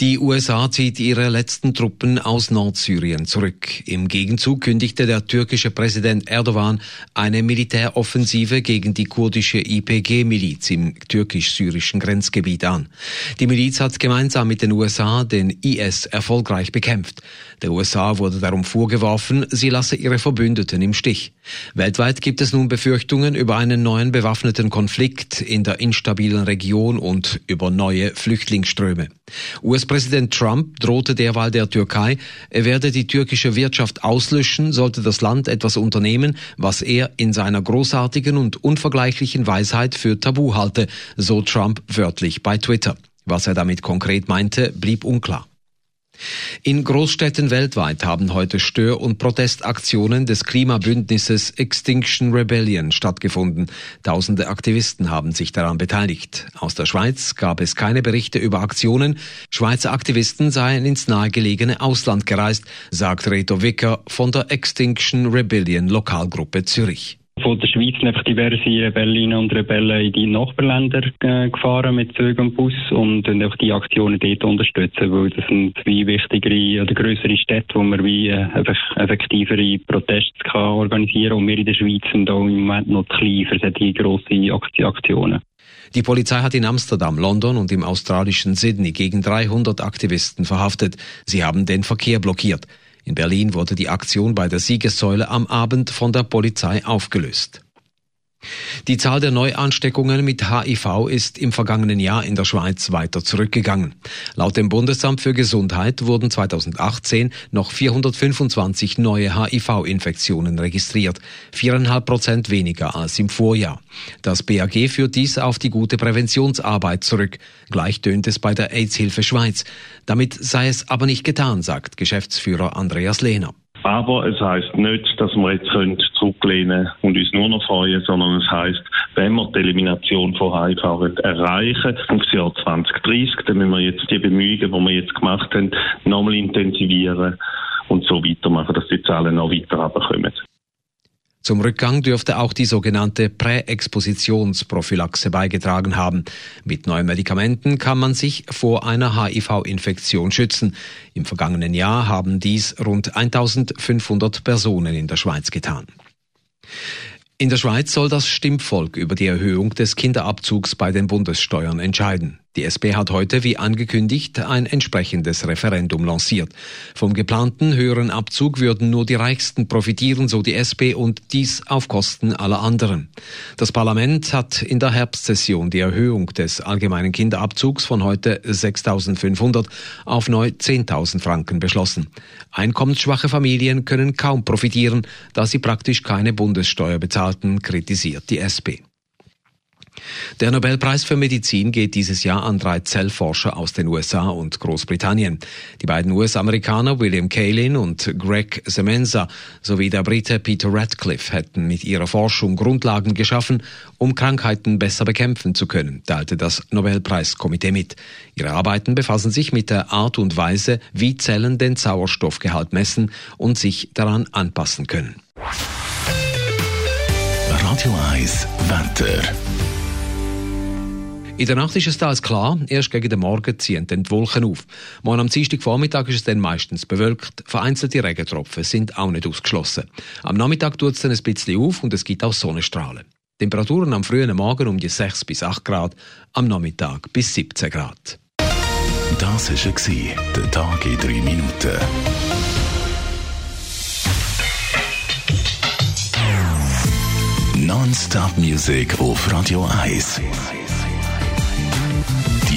Die USA zieht ihre letzten Truppen aus Nordsyrien zurück. Im Gegenzug kündigte der türkische Präsident Erdogan eine Militäroffensive gegen die kurdische IPG-Miliz im türkisch-syrischen Grenzgebiet an. Die Miliz hat gemeinsam mit den USA den IS erfolgreich bekämpft. Der USA wurde darum vorgeworfen, sie lasse ihre Verbündeten im Stich. Weltweit gibt es nun Befürchtungen über einen neuen bewaffneten Konflikt in der instabilen Region und über neue Flüchtlingsströme. US-Präsident Trump drohte derweil der Türkei, er werde die türkische Wirtschaft auslöschen, sollte das Land etwas unternehmen, was er in seiner großartigen und unvergleichlichen Weisheit für tabu halte, so Trump wörtlich bei Twitter. Was er damit konkret meinte, blieb unklar. In Großstädten weltweit haben heute Stör- und Protestaktionen des Klimabündnisses Extinction Rebellion stattgefunden. Tausende Aktivisten haben sich daran beteiligt. Aus der Schweiz gab es keine Berichte über Aktionen. Schweizer Aktivisten seien ins nahegelegene Ausland gereist, sagt Reto Wicker von der Extinction Rebellion Lokalgruppe Zürich von der Schweiz einfach diverse Rebellinnen und Rebellen in die Nachbarländer äh, gefahren mit Zügen und Bus und, auch die Aktionen dort unterstützen, weil das sind wie wichtigere oder größere Städte, wo man wie äh, einfach effektivere Proteste kann organisieren und wir in der Schweiz sind auch im Moment noch klein für solche grosse Aktionen. Die Polizei hat in Amsterdam, London und im australischen Sydney gegen 300 Aktivisten verhaftet. Sie haben den Verkehr blockiert. In Berlin wurde die Aktion bei der Siegessäule am Abend von der Polizei aufgelöst. Die Zahl der Neuansteckungen mit HIV ist im vergangenen Jahr in der Schweiz weiter zurückgegangen. Laut dem Bundesamt für Gesundheit wurden 2018 noch 425 neue HIV-Infektionen registriert, viereinhalb Prozent weniger als im Vorjahr. Das BAG führt dies auf die gute Präventionsarbeit zurück. Gleich tönt es bei der AIDS-Hilfe Schweiz. Damit sei es aber nicht getan, sagt Geschäftsführer Andreas Lehner. Aber es heißt nicht, dass wir jetzt können zurücklehnen und uns nur noch freuen, sondern es heißt, wenn wir die Elimination von HIV erreichen aufs Jahr 2030, dann müssen wir jetzt die Bemühungen, die wir jetzt gemacht haben, nochmal intensivieren und so weitermachen, dass die Zahlen noch weiter runterkommen. Zum Rückgang dürfte auch die sogenannte Präexpositionsprophylaxe beigetragen haben. Mit neuen Medikamenten kann man sich vor einer HIV-Infektion schützen. Im vergangenen Jahr haben dies rund 1500 Personen in der Schweiz getan. In der Schweiz soll das Stimmvolk über die Erhöhung des Kinderabzugs bei den Bundessteuern entscheiden. Die SP hat heute, wie angekündigt, ein entsprechendes Referendum lanciert. Vom geplanten höheren Abzug würden nur die Reichsten profitieren, so die SP, und dies auf Kosten aller anderen. Das Parlament hat in der Herbstsession die Erhöhung des allgemeinen Kinderabzugs von heute 6.500 auf neu 10.000 Franken beschlossen. Einkommensschwache Familien können kaum profitieren, da sie praktisch keine Bundessteuer bezahlten, kritisiert die SP. Der Nobelpreis für Medizin geht dieses Jahr an drei Zellforscher aus den USA und Großbritannien. Die beiden US-Amerikaner William Kaelin und Greg Semenza sowie der Brite Peter Radcliffe hätten mit ihrer Forschung Grundlagen geschaffen, um Krankheiten besser bekämpfen zu können, teilte das Nobelpreiskomitee mit. Ihre Arbeiten befassen sich mit der Art und Weise, wie Zellen den Sauerstoffgehalt messen und sich daran anpassen können. Radio 1 Wetter in der Nacht ist es teils klar, erst gegen den Morgen ziehen dann die Wolken auf. Morgen am Dienstagvormittag ist es dann meistens bewölkt, vereinzelte Regentropfen sind auch nicht ausgeschlossen. Am Nachmittag tut es dann ein bisschen auf und es gibt auch Sonnenstrahlen. Temperaturen am frühen Morgen um die 6 bis 8 Grad, am Nachmittag bis 17 Grad. Das war der Tag in 3 Minuten. Non-Stop Music auf Radio 1.